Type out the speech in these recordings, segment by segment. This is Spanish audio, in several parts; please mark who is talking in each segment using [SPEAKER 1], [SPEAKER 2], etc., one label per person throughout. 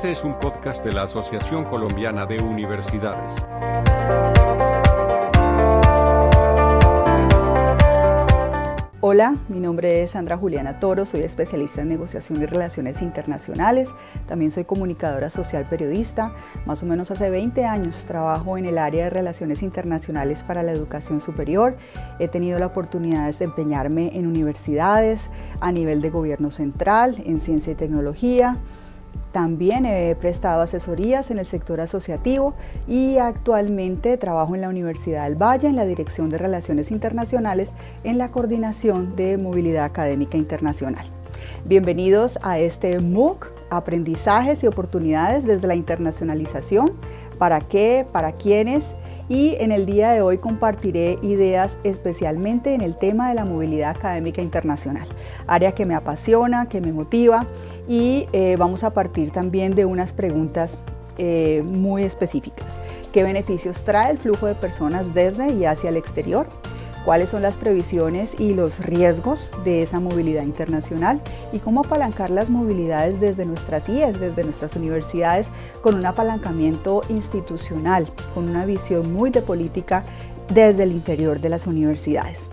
[SPEAKER 1] Este es un podcast de la Asociación Colombiana de Universidades.
[SPEAKER 2] Hola, mi nombre es Sandra Juliana Toro, soy especialista en negociación y relaciones internacionales, también soy comunicadora social periodista, más o menos hace 20 años trabajo en el área de relaciones internacionales para la educación superior, he tenido la oportunidad de desempeñarme en universidades, a nivel de gobierno central, en ciencia y tecnología, también he prestado asesorías en el sector asociativo y actualmente trabajo en la Universidad del Valle en la Dirección de Relaciones Internacionales en la Coordinación de Movilidad Académica Internacional. Bienvenidos a este MOOC, Aprendizajes y Oportunidades desde la Internacionalización. ¿Para qué? ¿Para quiénes? Y en el día de hoy compartiré ideas especialmente en el tema de la movilidad académica internacional, área que me apasiona, que me motiva y eh, vamos a partir también de unas preguntas eh, muy específicas. ¿Qué beneficios trae el flujo de personas desde y hacia el exterior? Cuáles son las previsiones y los riesgos de esa movilidad internacional y cómo apalancar las movilidades desde nuestras IES, desde nuestras universidades, con un apalancamiento institucional, con una visión muy de política desde el interior de las universidades.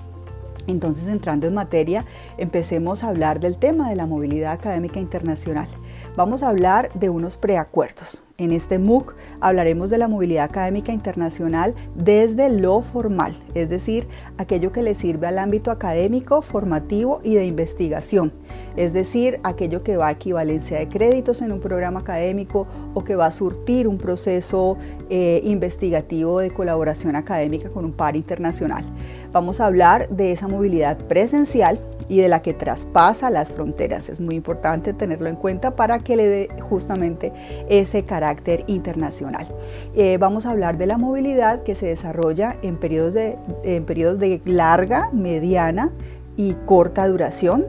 [SPEAKER 2] Entonces, entrando en materia, empecemos a hablar del tema de la movilidad académica internacional. Vamos a hablar de unos preacuerdos. En este MOOC hablaremos de la movilidad académica internacional desde lo formal, es decir, aquello que le sirve al ámbito académico, formativo y de investigación, es decir, aquello que va a equivalencia de créditos en un programa académico o que va a surtir un proceso eh, investigativo de colaboración académica con un par internacional. Vamos a hablar de esa movilidad presencial y de la que traspasa las fronteras. Es muy importante tenerlo en cuenta para que le dé justamente ese carácter internacional. Eh, vamos a hablar de la movilidad que se desarrolla en periodos de, en periodos de larga, mediana y corta duración.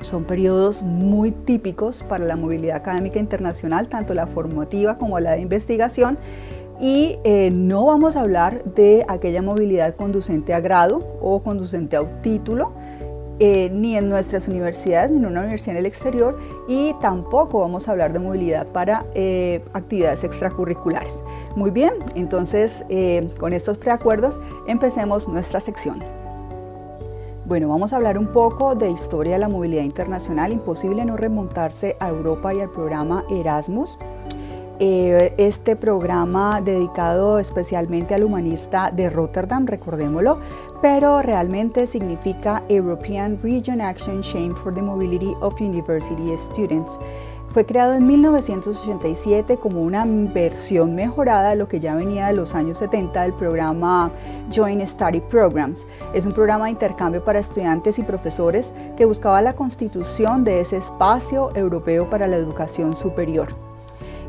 [SPEAKER 2] Son periodos muy típicos para la movilidad académica internacional, tanto la formativa como la de investigación. Y eh, no vamos a hablar de aquella movilidad conducente a grado o conducente a título, eh, ni en nuestras universidades, ni en una universidad en el exterior, y tampoco vamos a hablar de movilidad para eh, actividades extracurriculares. Muy bien, entonces eh, con estos preacuerdos empecemos nuestra sección. Bueno, vamos a hablar un poco de historia de la movilidad internacional. Imposible no remontarse a Europa y al programa Erasmus. Este programa dedicado especialmente al humanista de Rotterdam, recordémoslo, pero realmente significa European Region Action Chain for the Mobility of University Students. Fue creado en 1987 como una versión mejorada de lo que ya venía de los años 70 del programa Joint Study Programs. Es un programa de intercambio para estudiantes y profesores que buscaba la constitución de ese espacio europeo para la educación superior.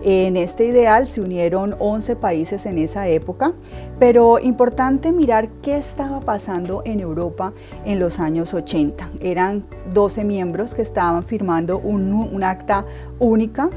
[SPEAKER 2] En este ideal se unieron 11 países en esa época, pero importante mirar qué estaba pasando en Europa en los años 80. Eran 12 miembros que estaban firmando un, acta única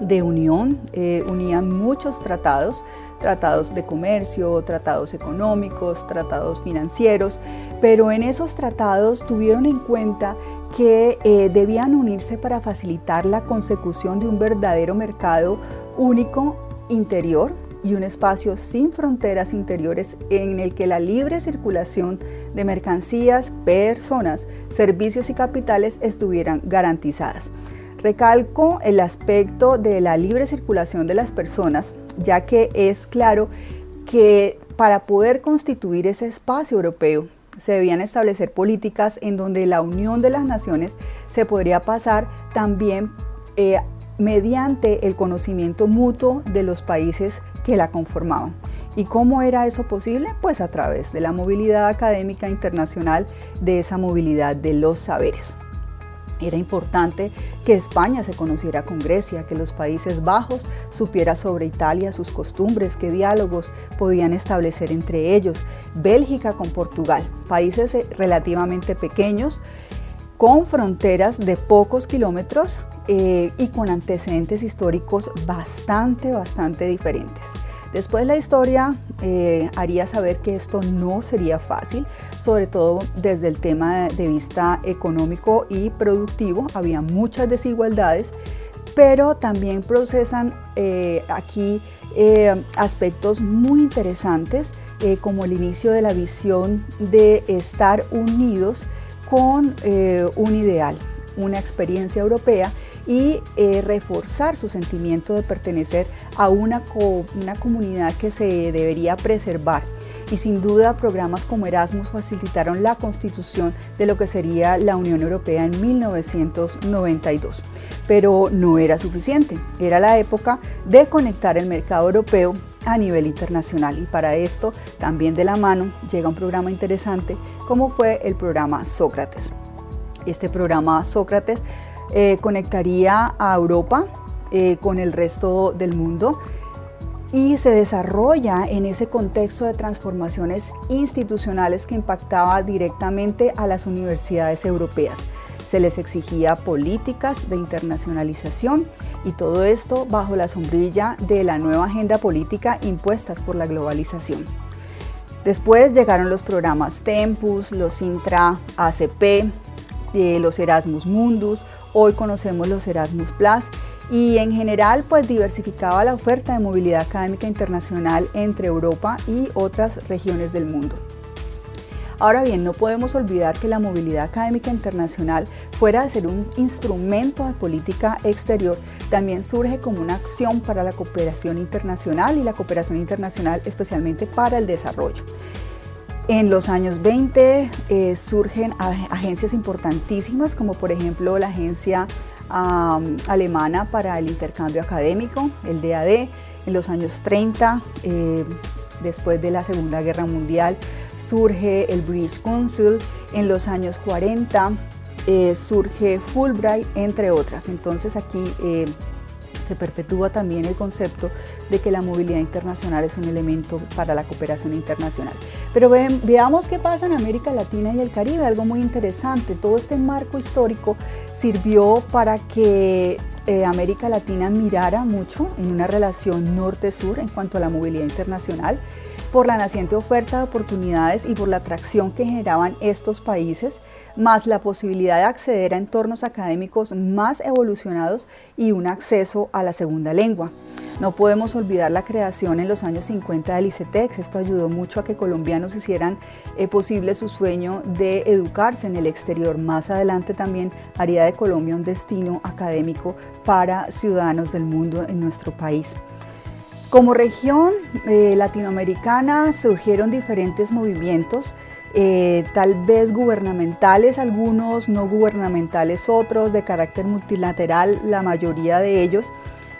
[SPEAKER 2] de unión, eh, unían muchos tratados, tratados de comercio, tratados económicos, tratados financieros, pero en esos tratados tuvieron en cuenta que eh, debían unirse para facilitar la consecución de un verdadero mercado único interior y un espacio sin fronteras interiores en el que la libre circulación de mercancías, personas, servicios y capitales estuvieran garantizadas. Recalco el aspecto de la libre circulación de las personas, ya que es claro que para poder constituir ese espacio europeo se debían establecer políticas en donde la unión de las naciones se podría pasar también eh, mediante el conocimiento mutuo de los países que la conformaban. ¿Y cómo era eso posible? Pues a través de la movilidad académica internacional, de esa movilidad de los saberes. Era importante que España se conociera con Grecia, que los Países Bajos supiera sobre Italia, sus costumbres, qué diálogos podían establecer entre ellos, Bélgica con Portugal, países eh, relativamente pequeños, con fronteras de pocos kilómetros eh, y con antecedentes históricos bastante, bastante diferentes. Después la historia eh, haría saber que esto no sería fácil, sobre todo desde el tema de vista económico y productivo. Había muchas desigualdades pero también procesan eh, aquí eh, aspectos muy interesantes como el inicio de la visión de estar unidos con un ideal, una experiencia europea y reforzar su sentimiento de pertenecer a una, una comunidad que se debería preservar y sin duda programas como Erasmus facilitaron la constitución de lo que sería la Unión Europea en 1992. Pero no era suficiente, era la época de conectar el mercado europeo a nivel internacional y para esto también de la mano llega un programa interesante como fue el programa Sócrates. Este programa Sócrates eh, conectaría a Europa eh, con el resto del mundo y se desarrolla en ese contexto de transformaciones institucionales que impactaba directamente a las universidades europeas. Se les exigía políticas de internacionalización y todo esto bajo la sombrilla de la nueva agenda política impuestas por la globalización. Después llegaron los programas Tempus, los Intra ACP, eh, los Erasmus Mundus, hoy conocemos los Erasmus Plus y en general pues diversificaba la oferta de movilidad académica internacional entre Europa y otras regiones del mundo. Ahora bien, no podemos olvidar que la movilidad académica internacional, fuera de ser un instrumento de política exterior, también surge como una acción para la cooperación internacional y la cooperación internacional especialmente para el desarrollo. En los años 20 eh, surgen agencias importantísimas como por ejemplo la Agencia alemana para el intercambio académico, el DAD. En los años 30, eh, después de la Segunda Guerra Mundial, surge el British Council. En los años 40 eh, surge Fulbright, entre otras. Entonces aquí se perpetúa también el concepto de que la movilidad internacional es un elemento para la cooperación internacional. Pero veamos qué pasa en América Latina y el Caribe, algo muy interesante. Todo este marco histórico sirvió para que eh, América Latina mirara mucho en una relación norte-sur en cuanto a la movilidad internacional por la naciente oferta de oportunidades y por la atracción que generaban estos países, más la posibilidad de acceder a entornos académicos más evolucionados y un acceso a la segunda lengua. No podemos olvidar la creación en los años 50 del ICETEX. Esto ayudó mucho a que colombianos hicieran eh, posible su sueño de educarse en el exterior. Más adelante también haría de Colombia un destino académico para ciudadanos del mundo en nuestro país. Como región eh, latinoamericana surgieron diferentes movimientos, eh, tal vez gubernamentales, algunos no gubernamentales, otros de carácter multilateral, la mayoría de ellos,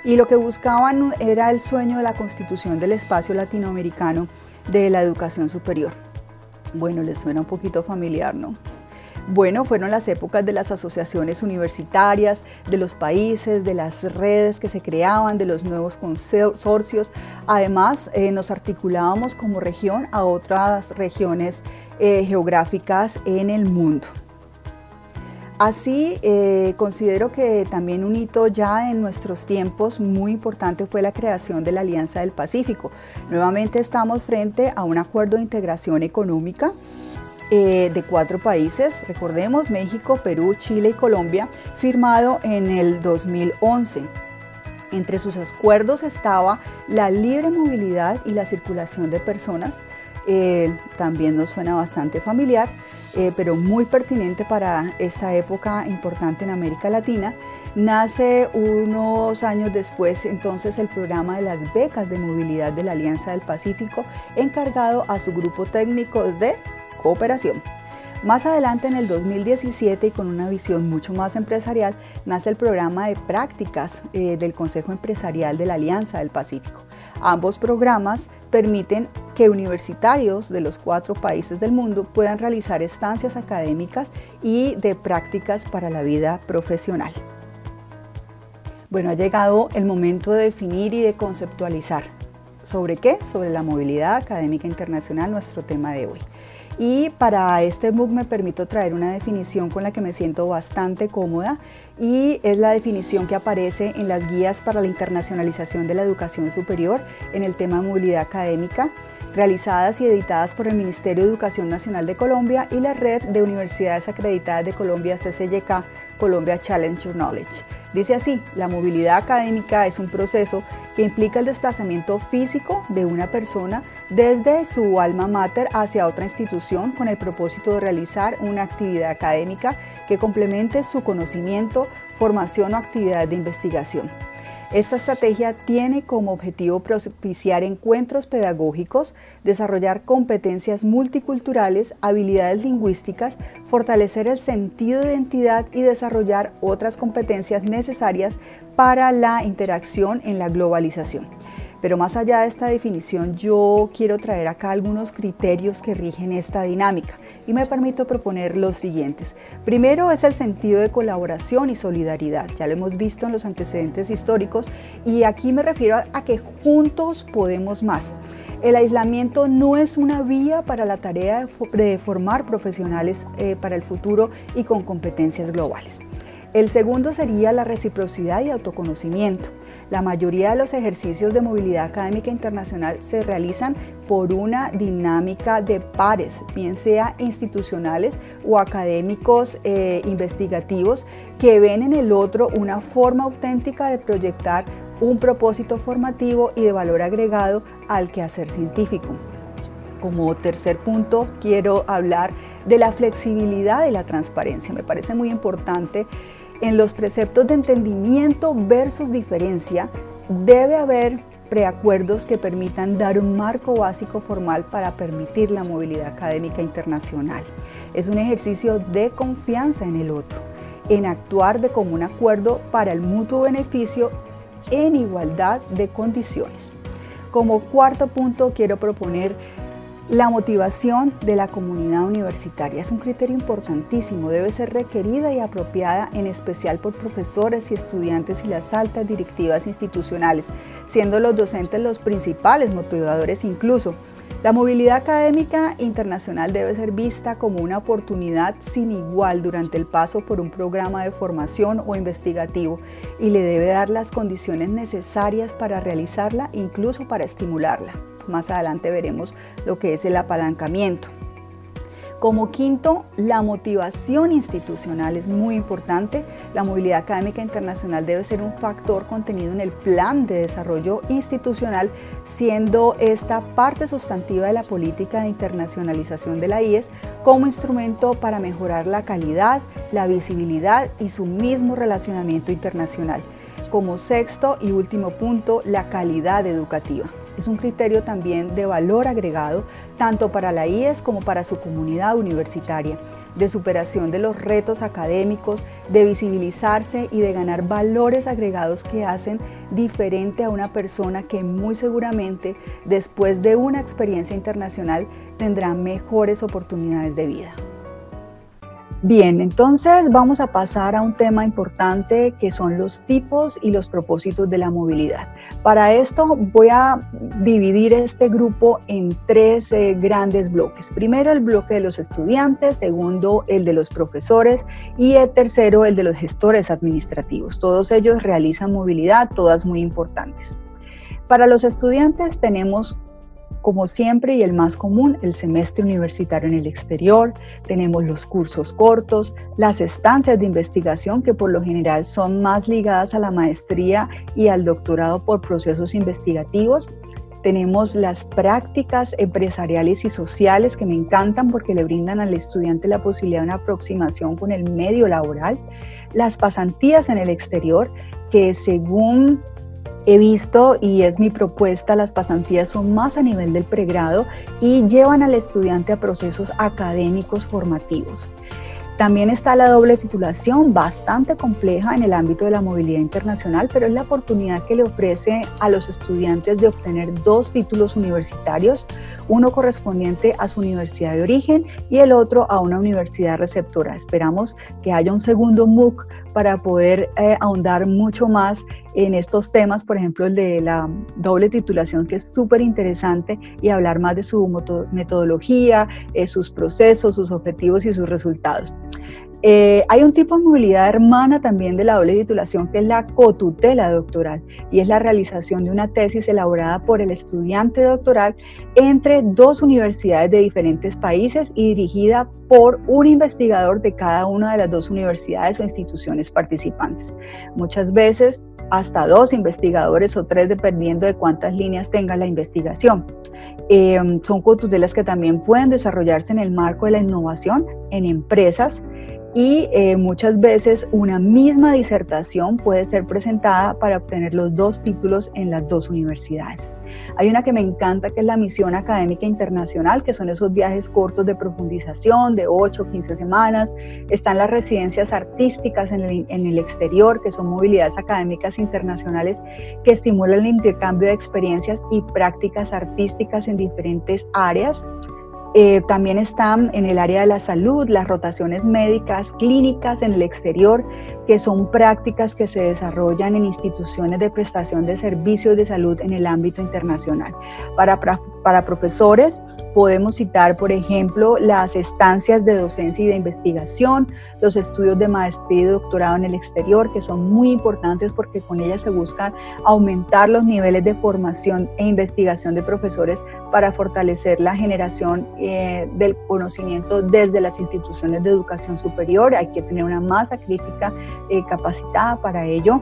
[SPEAKER 2] y lo que buscaban era el sueño de la constitución del espacio latinoamericano de la educación superior. Bueno, les suena un poquito familiar, ¿no? Bueno, fueron las épocas de las asociaciones universitarias, de los países, de las redes que se creaban, de los nuevos consorcios. Además, eh, nos articulábamos como región a otras regiones eh, geográficas en el mundo. Así, eh, considero que también un hito ya en nuestros tiempos muy importante fue la creación de la Alianza del Pacífico. Nuevamente estamos frente a un acuerdo de integración económica eh, de cuatro países, recordemos México, Perú, Chile y Colombia, firmado en el 2011. Entre sus acuerdos estaba la libre movilidad y la circulación de personas, eh, también nos suena bastante familiar, eh, pero muy pertinente para esta época importante en América Latina. Nace unos años después entonces el programa de las becas de movilidad de la Alianza del Pacífico, encargado a su grupo técnico de cooperación. Más adelante, en el 2017, y con una visión mucho más empresarial, nace el programa de prácticas eh, del Consejo Empresarial de la Alianza del Pacífico. Ambos programas permiten que universitarios de los cuatro países del mundo puedan realizar estancias académicas y de prácticas para la vida profesional. Bueno, ha llegado el momento de definir y de conceptualizar. ¿Sobre qué? Sobre la movilidad académica internacional, nuestro tema de hoy. Y para este MOOC me permito traer una definición con la que me siento bastante cómoda y es la definición que aparece en las guías para la internacionalización de la educación superior en el tema movilidad académica. realizadas y editadas por el Ministerio de Educación Nacional de Colombia y la Red de Universidades Acreditadas de Colombia, CCYK, Colombia Challenger Knowledge. Dice así, la movilidad académica es un proceso que implica el desplazamiento físico de una persona desde su alma mater hacia otra institución con el propósito de realizar una actividad académica que complemente su conocimiento, formación o actividad de investigación. Esta estrategia tiene como objetivo propiciar encuentros pedagógicos, desarrollar competencias multiculturales, habilidades lingüísticas, fortalecer el sentido de identidad y desarrollar otras competencias necesarias para la interacción en la globalización. Pero más allá de esta definición, yo quiero traer acá algunos criterios que rigen esta dinámica y me permito proponer los siguientes. Primero es el sentido de colaboración y solidaridad, ya lo hemos visto en los antecedentes históricos y aquí me refiero a que juntos podemos más. El aislamiento no es una vía para la tarea de formar profesionales eh, para el futuro y con competencias globales. El segundo sería la reciprocidad y autoconocimiento. La mayoría de los ejercicios de movilidad académica internacional se realizan por una dinámica de pares, bien sea institucionales o académicos eh, investigativos, que ven en el otro una forma auténtica de proyectar un propósito formativo y de valor agregado al quehacer científico. Como tercer punto, quiero hablar de la flexibilidad y la transparencia. Me parece muy importante en los preceptos de entendimiento versus diferencia, debe haber preacuerdos que permitan dar un marco básico formal para permitir la movilidad académica internacional. Es un ejercicio de confianza en el otro, en actuar de común acuerdo para el mutuo beneficio en igualdad de condiciones. Como cuarto punto quiero proponer la motivación de la comunidad universitaria es un criterio importantísimo, debe ser requerida y apropiada en especial por profesores y estudiantes y las altas directivas institucionales, siendo los docentes los principales motivadores incluso. La movilidad académica internacional debe ser vista como una oportunidad sin igual durante el paso por un programa de formación o investigativo y le debe dar las condiciones necesarias para realizarla, incluso para estimularla. Más adelante veremos lo que es el apalancamiento. Como quinto, la motivación institucional es muy importante. La movilidad académica internacional debe ser un factor contenido en el plan de desarrollo institucional, siendo esta parte sustantiva de la política de internacionalización de la IES como instrumento para mejorar la calidad, la visibilidad y su mismo relacionamiento internacional. Como sexto y último punto, la calidad educativa es un criterio también de valor agregado tanto para la IES como para su comunidad universitaria, de superación de los retos académicos, de visibilizarse y de ganar valores agregados que hacen diferente a una persona que muy seguramente después de una experiencia internacional tendrá mejores oportunidades de vida. Bien, entonces vamos a pasar a un tema importante que son los tipos y los propósitos de la movilidad. Para esto voy a dividir este grupo en tres eh, grandes bloques. Primero el bloque de los estudiantes, segundo el de los profesores y el tercero el de los gestores administrativos. Todos ellos realizan movilidad, todas muy importantes. Para los estudiantes tenemos como siempre y el más común, el semestre universitario en el exterior, tenemos los cursos cortos, las estancias de investigación que por lo general son más ligadas a la maestría y al doctorado por procesos investigativos. Tenemos las prácticas empresariales y sociales que me encantan porque le brindan al estudiante la posibilidad de una aproximación con el medio laboral. Las pasantías en el exterior que según he visto y es mi propuesta, las pasantías son más a nivel del pregrado y llevan al estudiante a procesos académicos formativos. También está la doble titulación, bastante compleja en el ámbito de la movilidad internacional, pero es la oportunidad que le ofrece a los estudiantes de obtener dos títulos universitarios, uno correspondiente a su universidad de origen y el otro a una universidad receptora. Esperamos que haya un segundo MOOC para poder eh, ahondar mucho más en estos temas, por ejemplo el de la doble titulación, que es súper interesante, y hablar más de su metodología, eh, sus procesos, sus objetivos y sus resultados. Eh, hay un tipo de movilidad hermana también de la doble titulación que es la cotutela doctoral y es la realización de una tesis elaborada por el estudiante doctoral entre dos universidades de diferentes países y dirigida por un investigador de cada una de las dos universidades o instituciones participantes. Muchas veces hasta dos investigadores o tres dependiendo de cuántas líneas tenga la investigación. Eh, son cotutelas que también pueden desarrollarse en el marco de la innovación en empresas y eh, muchas veces una misma disertación puede ser presentada para obtener los dos títulos en las dos universidades. Hay una que me encanta que es la misión académica internacional, que son esos viajes cortos de profundización de 8 o 15 semanas. Están las residencias artísticas en el, en el exterior, que son movilidades académicas internacionales que estimulan el intercambio de experiencias y prácticas artísticas en diferentes áreas. Eh, también están en el área de la salud las rotaciones médicas, clínicas en el exterior, que son prácticas que se desarrollan en instituciones de prestación de servicios de salud en el ámbito internacional. Para, para profesores podemos citar, por ejemplo, las estancias de docencia y de investigación, los estudios de maestría y doctorado en el exterior, que son muy importantes porque con ellas se buscan aumentar los niveles de formación e investigación de profesores para fortalecer la generación eh, del conocimiento desde las instituciones de educación superior. Hay que tener una masa crítica eh, capacitada para ello.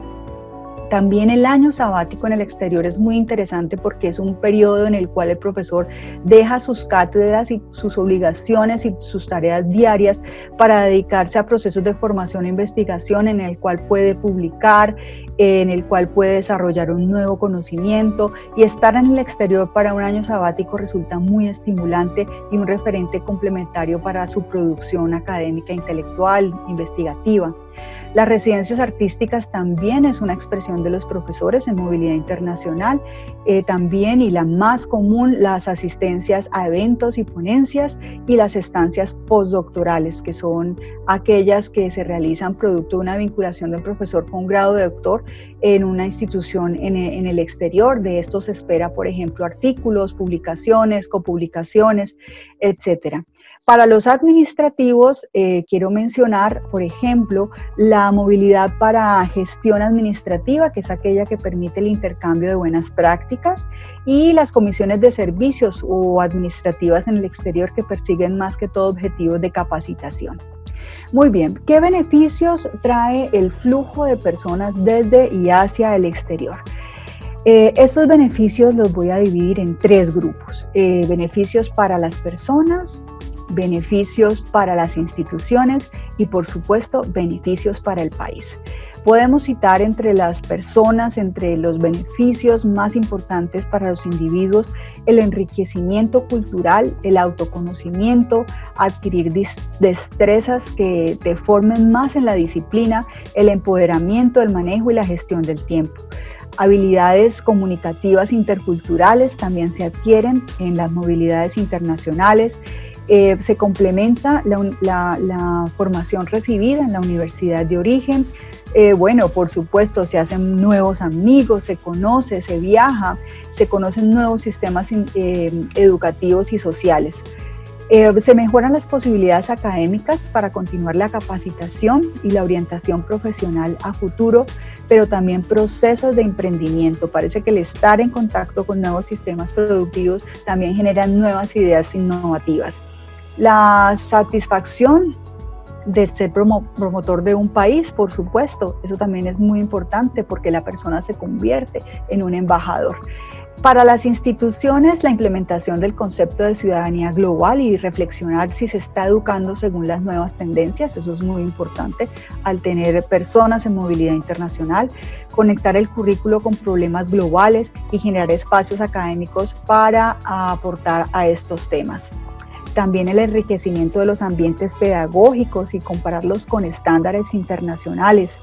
[SPEAKER 2] También el año sabático en el exterior es muy interesante porque es un periodo en el cual el profesor deja sus cátedras y sus obligaciones y sus tareas diarias para dedicarse a procesos de formación e investigación en el cual puede publicar, en el cual puede desarrollar un nuevo conocimiento y estar en el exterior para un año sabático resulta muy estimulante y un referente complementario para su producción académica, intelectual, investigativa. Las residencias artísticas también es una expresión de los profesores en movilidad internacional, eh, también y la más común las asistencias a eventos y ponencias y las estancias postdoctorales, que son aquellas que se realizan producto de una vinculación de un profesor con grado de doctor en una institución en, en el exterior. De esto se espera, por ejemplo, artículos, publicaciones, copublicaciones, etcétera. Para los administrativos, eh, quiero mencionar, por ejemplo, la movilidad para gestión administrativa, que es aquella que permite el intercambio de buenas prácticas, y las comisiones de servicios o administrativas en el exterior que persiguen más que todo objetivos de capacitación. Muy bien, ¿qué beneficios trae el flujo de personas desde y hacia el exterior? Eh, estos beneficios los voy a dividir en tres grupos. Eh, beneficios para las personas, beneficios para las instituciones y por supuesto beneficios para el país. Podemos citar entre las personas, entre los beneficios más importantes para los individuos, el enriquecimiento cultural, el autoconocimiento, adquirir destrezas que te formen más en la disciplina, el empoderamiento, el manejo y la gestión del tiempo. Habilidades comunicativas interculturales también se adquieren en las movilidades internacionales eh, se complementa la, formación recibida en la universidad de origen. Eh, bueno, por supuesto, se hacen nuevos amigos, se conoce, se viaja, se conocen nuevos sistemas eh, educativos y sociales. se mejoran las posibilidades académicas para continuar la capacitación y la orientación profesional a futuro, pero también procesos de emprendimiento. Parece que el estar en contacto con nuevos sistemas productivos también genera nuevas ideas innovativas. La satisfacción de ser promotor de un país, por supuesto, eso también es muy importante porque la persona se convierte en un embajador. Para las instituciones, la implementación del concepto de ciudadanía global y reflexionar si se está educando según las nuevas tendencias, eso es muy importante. Al tener personas en movilidad internacional, conectar el currículo con problemas globales y generar espacios académicos para aportar a estos temas también el enriquecimiento de los ambientes pedagógicos y compararlos con estándares internacionales.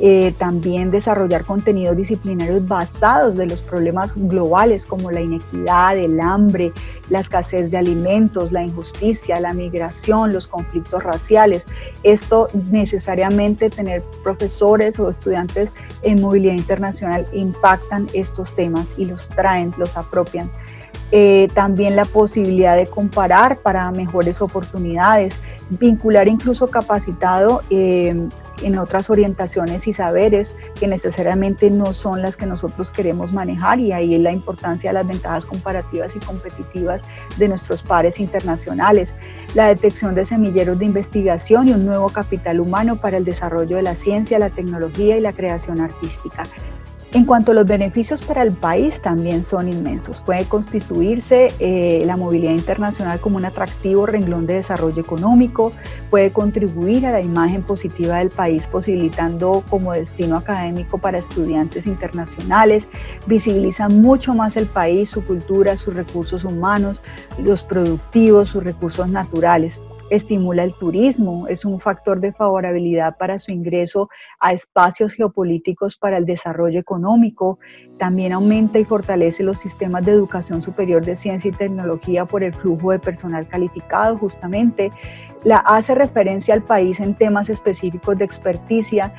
[SPEAKER 2] Eh, también desarrollar contenidos disciplinarios basados de los problemas globales como la inequidad, el hambre, la escasez de alimentos, la injusticia, la migración, los conflictos raciales. Esto necesariamente tener profesores o estudiantes en movilidad internacional impactan estos temas y los traen, los apropian eh, también la posibilidad de comparar para mejores oportunidades, vincular incluso capacitado eh, en otras orientaciones y saberes que necesariamente no son las que nosotros queremos manejar y ahí es la importancia de las ventajas comparativas y competitivas de nuestros pares internacionales, la detección de semilleros de investigación y un nuevo capital humano para el desarrollo de la ciencia, la tecnología y la creación artística. En cuanto a los beneficios para el país, también son inmensos. Puede constituirse eh, la movilidad internacional como un atractivo renglón de desarrollo económico, puede contribuir a la imagen positiva del país, posibilitando como destino académico para estudiantes internacionales, visibiliza mucho más el país, su cultura, sus recursos humanos, los productivos, sus recursos naturales estimula el turismo, es un factor de favorabilidad para su ingreso a espacios geopolíticos para el desarrollo económico, también aumenta y fortalece los sistemas de educación superior de ciencia y tecnología por el flujo de personal calificado justamente, la hace referencia al país en temas específicos de experticia.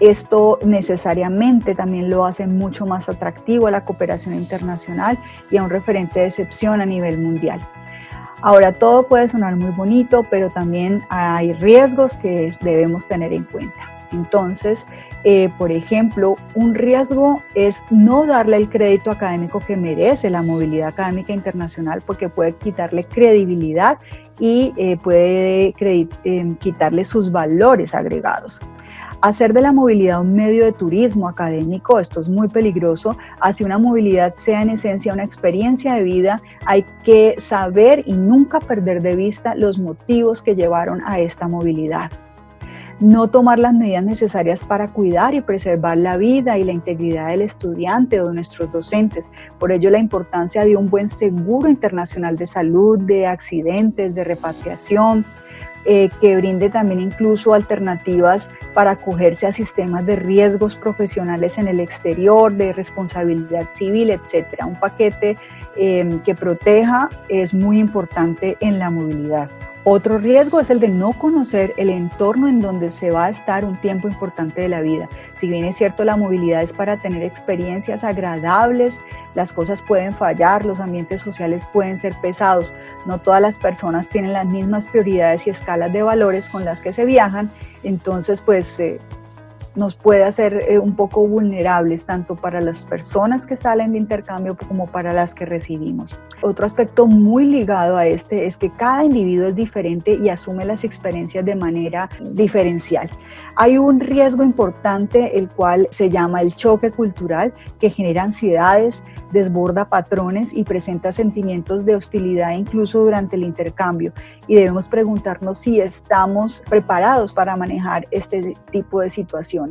[SPEAKER 2] Esto necesariamente también lo hace mucho más atractivo a la cooperación internacional y a un referente de excepción a nivel mundial. Ahora, todo puede sonar muy bonito, pero también hay riesgos que debemos tener en cuenta. Entonces, eh, por ejemplo, un riesgo es no darle el crédito académico que merece la movilidad académica internacional porque puede quitarle credibilidad y eh, puede eh, quitarle sus valores agregados. Hacer de la movilidad un medio de turismo académico, esto es muy peligroso, así una movilidad sea en esencia una experiencia de vida, hay que saber y nunca perder de vista los motivos que llevaron a esta movilidad no tomar las medidas necesarias para cuidar y preservar la vida y la integridad del estudiante o de nuestros docentes. Por ello, la importancia de un buen seguro internacional de salud, de accidentes, de repatriación, eh, que brinde también incluso alternativas para acogerse a sistemas de riesgos profesionales en el exterior, de responsabilidad civil, etcétera. Un paquete eh, que proteja es muy importante en la movilidad. Otro riesgo es el de no conocer el entorno en donde se va a estar un tiempo importante de la vida. Si bien es cierto la movilidad es para tener experiencias agradables, las cosas pueden fallar, los ambientes sociales pueden ser pesados. No todas las personas tienen las mismas prioridades y escalas de valores con las que se viajan, entonces pues eh, nos puede hacer eh, un poco vulnerables tanto para las personas que salen de intercambio como para las que recibimos. Otro aspecto muy ligado a este es que cada individuo es diferente y asume las experiencias de manera diferencial. Hay un riesgo importante el cual se llama el choque cultural que genera ansiedades, desborda patrones y presenta sentimientos de hostilidad incluso durante el intercambio y debemos preguntarnos si estamos preparados para manejar este tipo de situaciones.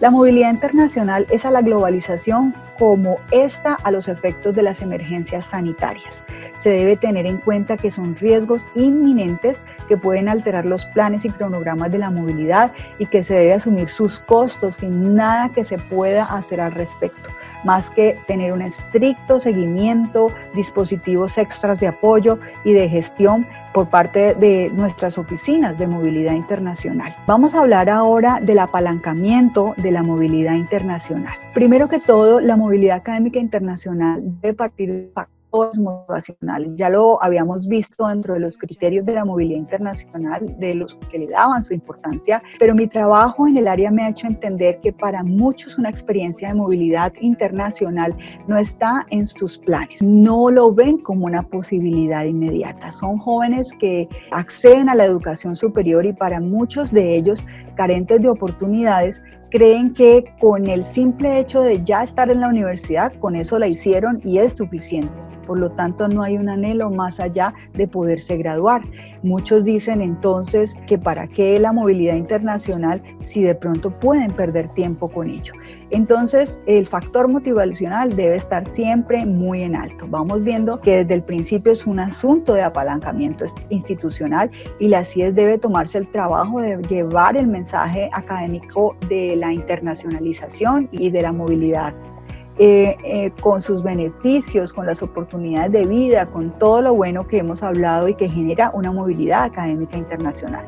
[SPEAKER 2] La movilidad internacional es a la globalización como esta a los efectos de las emergencias sanitarias. Se debe tener en cuenta que son riesgos inminentes que pueden alterar los planes y cronogramas de la movilidad y que se debe asumir sus costos sin nada que se pueda hacer al respecto más que tener un estricto seguimiento, dispositivos extras de apoyo y de gestión por parte de nuestras oficinas de movilidad internacional. Vamos a hablar ahora del apalancamiento de la movilidad internacional. Primero que todo, la movilidad académica internacional debe partir de motivacionales. Ya lo habíamos visto dentro de los criterios de la movilidad internacional, de los que le daban su importancia, pero mi trabajo en el área me ha hecho entender que para muchos una experiencia de movilidad internacional no está en sus planes, no lo ven como una posibilidad inmediata. Son jóvenes que acceden a la educación superior y para muchos de ellos carentes de oportunidades, creen que con el simple hecho de ya estar en la universidad, con eso la hicieron y es suficiente. Por lo tanto, no hay un anhelo más allá de poderse graduar. Muchos dicen entonces que para qué la movilidad internacional si de pronto pueden perder tiempo con ello. Entonces, el factor motivacional debe estar siempre muy en alto. Vamos viendo que desde el principio es un asunto de apalancamiento institucional y la CIES debe tomarse el trabajo de llevar el mensaje académico de la internacionalización y de la movilidad eh, eh, con sus beneficios, con las oportunidades de vida, con todo lo bueno que hemos hablado y que genera una movilidad académica internacional.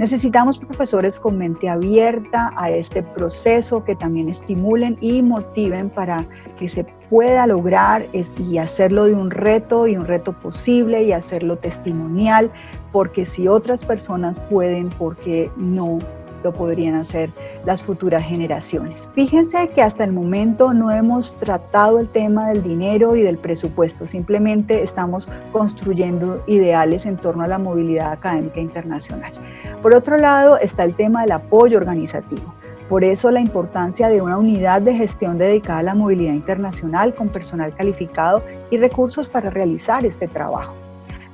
[SPEAKER 2] Necesitamos profesores con mente abierta a este proceso que también estimulen y motiven para que se pueda lograr y hacerlo de un reto y un reto posible y hacerlo testimonial, porque si otras personas pueden, ¿por qué no lo podrían hacer las futuras generaciones. Fíjense que hasta el momento no hemos tratado el tema del dinero y del presupuesto, simplemente estamos construyendo ideales en torno a la movilidad académica internacional. Por otro lado está el tema del apoyo organizativo. Por eso la importancia de una unidad de gestión dedicada a la movilidad internacional con personal calificado y recursos para realizar este trabajo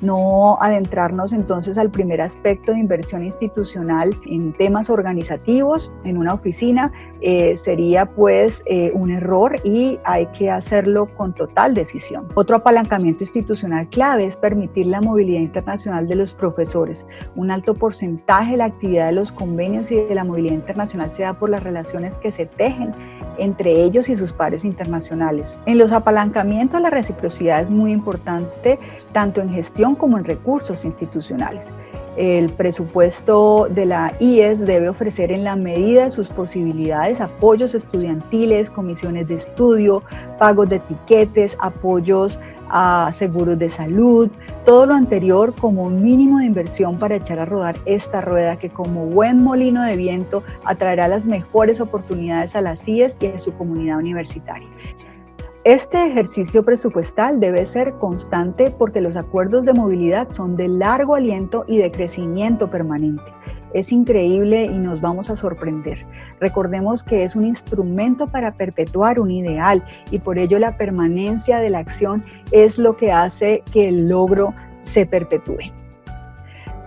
[SPEAKER 2] no adentrarnos entonces al primer aspecto de inversión institucional en temas organizativos en una oficina eh, sería pues eh, un error y hay que hacerlo con total decisión. Otro apalancamiento institucional clave es permitir la movilidad internacional de los profesores. Un alto porcentaje de la actividad de los convenios y de la movilidad internacional se da por las relaciones que se tejen entre ellos y sus pares internacionales. En los apalancamientos la reciprocidad es muy importante tanto en gestión como en recursos institucionales. El presupuesto de la IES debe ofrecer en la medida de sus posibilidades apoyos estudiantiles, comisiones de estudio, pagos de etiquetes, apoyos a seguros de salud, todo lo anterior como un mínimo de inversión para echar a rodar esta rueda que como buen molino de viento atraerá las mejores oportunidades a las CIES y a su comunidad universitaria. Este ejercicio presupuestal debe ser constante porque los acuerdos de movilidad son de largo aliento y de crecimiento permanente. Es increíble y nos vamos a sorprender. Recordemos que es un instrumento para perpetuar un ideal y por ello la permanencia de la acción es lo que hace que el logro se perpetúe.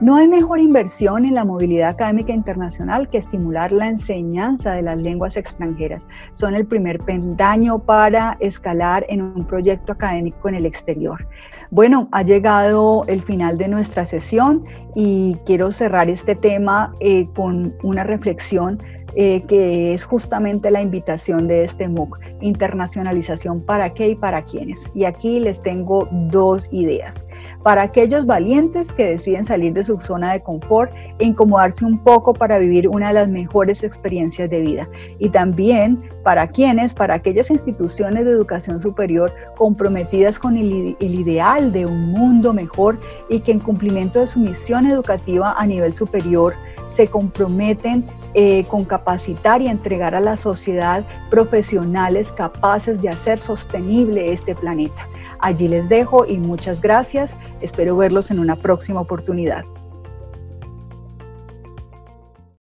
[SPEAKER 2] No hay mejor inversión en la movilidad académica internacional que estimular la enseñanza de las lenguas extranjeras. Son el primer pendaño para escalar en un proyecto académico en el exterior. Bueno, ha llegado el final de nuestra sesión y quiero cerrar este tema eh, con una reflexión eh, que es justamente la invitación de este MOOC, internacionalización para qué y para quiénes. Y aquí les tengo dos ideas. Para aquellos valientes que deciden salir de su zona de confort e incomodarse un poco para vivir una de las mejores experiencias de vida. Y también para quienes, para aquellas instituciones de educación superior comprometidas con el, ideal de un mundo mejor y que en cumplimiento de su misión educativa a nivel superior se comprometen eh, con capacitar y entregar a la sociedad profesionales capaces de hacer sostenible este planeta. Allí les dejo y muchas gracias. Espero verlos en una próxima oportunidad.